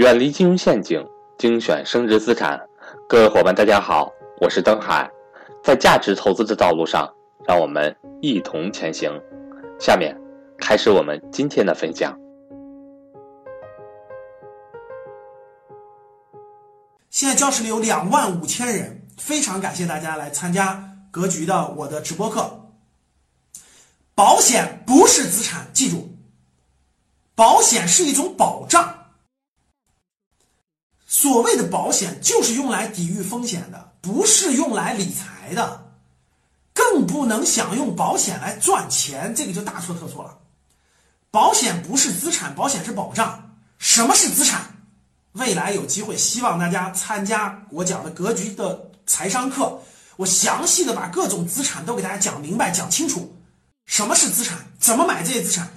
远离金融陷阱，精选升值资产。各位伙伴，大家好，我是登海。在价值投资的道路上，让我们一同前行。下面开始我们今天的分享。现在教室里有两万五千人，非常感谢大家来参加格局的我的直播课。保险不是资产，记住，保险是一种保障。所谓的保险就是用来抵御风险的，不是用来理财的，更不能想用保险来赚钱，这个就大错特错了。保险不是资产，保险是保障。什么是资产？未来有机会，希望大家参加我讲的格局的财商课，我详细的把各种资产都给大家讲明白、讲清楚。什么是资产？怎么买这些资产？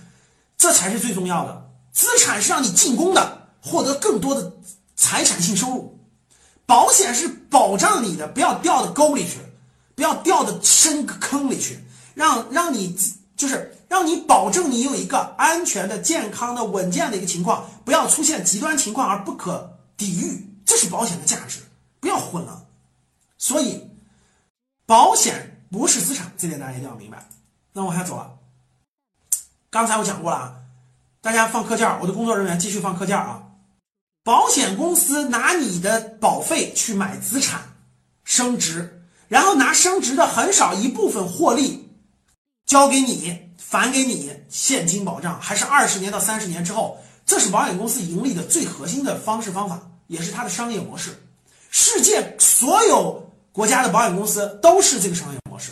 这才是最重要的。资产是让你进攻的，获得更多的。财产性收入，保险是保障你的，不要掉到沟里去，不要掉到深坑里去，让让你就是让你保证你有一个安全的、健康的、稳健的一个情况，不要出现极端情况而不可抵御，这是保险的价值，不要混了。所以，保险不是资产，这点大家一定要明白。那往下走了，刚才我讲过了啊，大家放课件，我的工作人员继续放课件啊。保险公司拿你的保费去买资产，升值，然后拿升值的很少一部分获利交给你，返给你现金保障，还是二十年到三十年之后，这是保险公司盈利的最核心的方式方法，也是它的商业模式。世界所有国家的保险公司都是这个商业模式，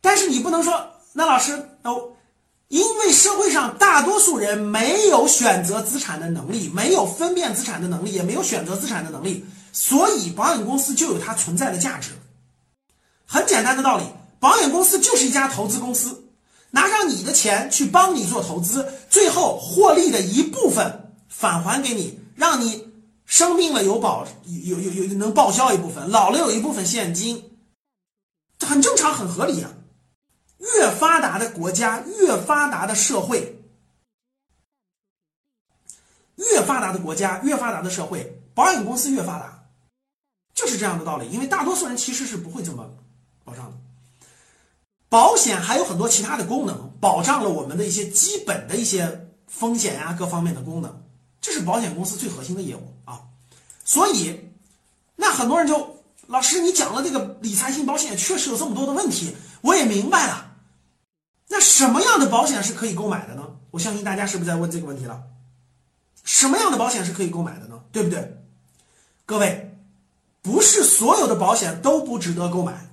但是你不能说，那老师都。因为社会上大多数人没有选择资产的能力，没有分辨资产的能力，也没有选择资产的能力，所以保险公司就有它存在的价值。很简单的道理，保险公司就是一家投资公司，拿上你的钱去帮你做投资，最后获利的一部分返还给你，让你生病了有保有有有能报销一部分，老了有一部分现金，这很正常，很合理啊。越发达的国家，越发达的社会，越发达的国家，越发达的社会，保险公司越发达，就是这样的道理。因为大多数人其实是不会这么保障的。保险还有很多其他的功能，保障了我们的一些基本的一些风险呀，各方面的功能，这是保险公司最核心的业务啊。所以，那很多人就老师，你讲的这个理财型保险确实有这么多的问题，我也明白了。什么样的保险是可以购买的呢？我相信大家是不是在问这个问题了？什么样的保险是可以购买的呢？对不对？各位，不是所有的保险都不值得购买。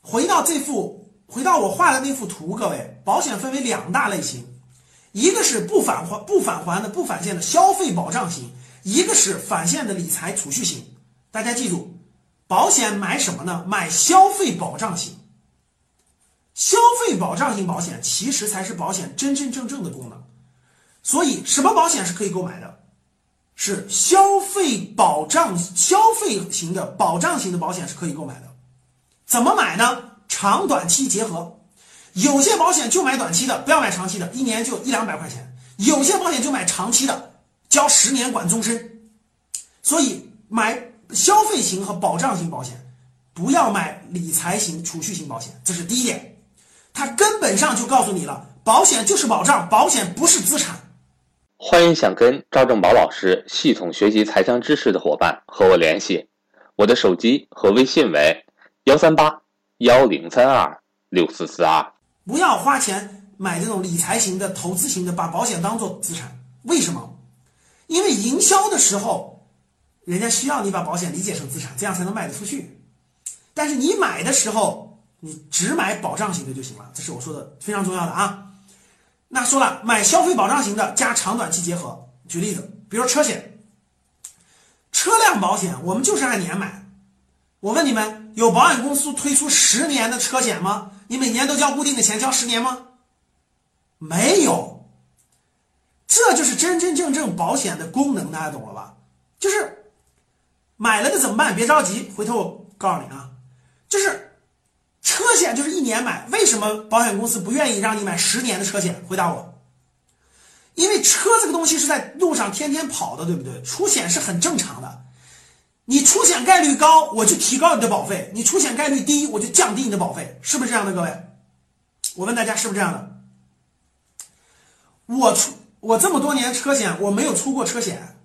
回到这幅，回到我画的那幅图，各位，保险分为两大类型，一个是不返还、不返还的、不返现的消费保障型，一个是返现的理财储蓄型。大家记住，保险买什么呢？买消费保障型。消费保障型保险其实才是保险真真正正的功能，所以什么保险是可以购买的？是消费保障、消费型的保障型的保险是可以购买的。怎么买呢？长短期结合，有些保险就买短期的，不要买长期的，一年就一两百块钱；有些保险就买长期的，交十年管终身。所以买消费型和保障型保险，不要买理财型、储蓄型保险，这是第一点。它根本上就告诉你了，保险就是保障，保险不是资产。欢迎想跟赵正宝老师系统学习财商知识的伙伴和我联系，我的手机和微信为幺三八幺零三二六四四二。不要花钱买这种理财型的、投资型的，把保险当做资产。为什么？因为营销的时候，人家需要你把保险理解成资产，这样才能卖得出去。但是你买的时候，你只买保障型的就行了，这是我说的非常重要的啊。那说了，买消费保障型的加长短期结合。举例子，比如车险、车辆保险，我们就是按年买。我问你们，有保险公司推出十年的车险吗？你每年都交固定的钱，交十年吗？没有。这就是真真正正保险的功能，大家懂了吧？就是买了的怎么办？别着急，回头我告诉你啊，就是。车险就是一年买，为什么保险公司不愿意让你买十年的车险？回答我，因为车这个东西是在路上天天跑的，对不对？出险是很正常的。你出险概率高，我就提高你的保费；你出险概率低，我就降低你的保费，是不是这样的，各位？我问大家是不是这样的？我出我这么多年车险，我没有出过车险，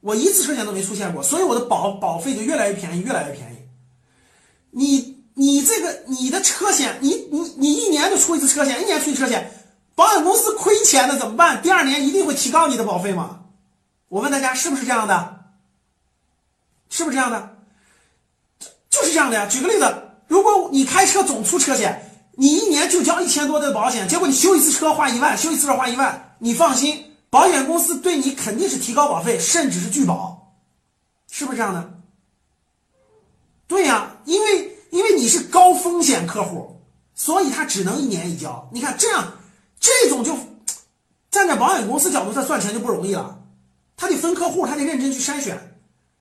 我一次车险都没出现过，所以我的保保费就越来越便宜，越来越便宜。你你这个你的车险，你你你一年就出一次车险，一年出一次车险，保险公司亏钱了怎么办？第二年一定会提高你的保费吗？我问大家是不是这样的？是不是这样的？就是这样的呀。举个例子，如果你开车总出车险，你一年就交一千多的保险，结果你修一次车花一万，修一次车花一万，你放心，保险公司对你肯定是提高保费，甚至是拒保，是不是这样的？对呀，因为因为你是高风险客户，所以他只能一年一交。你看这样，这种就站在保险公司角度，他算钱就不容易了，他得分客户，他得认真去筛选。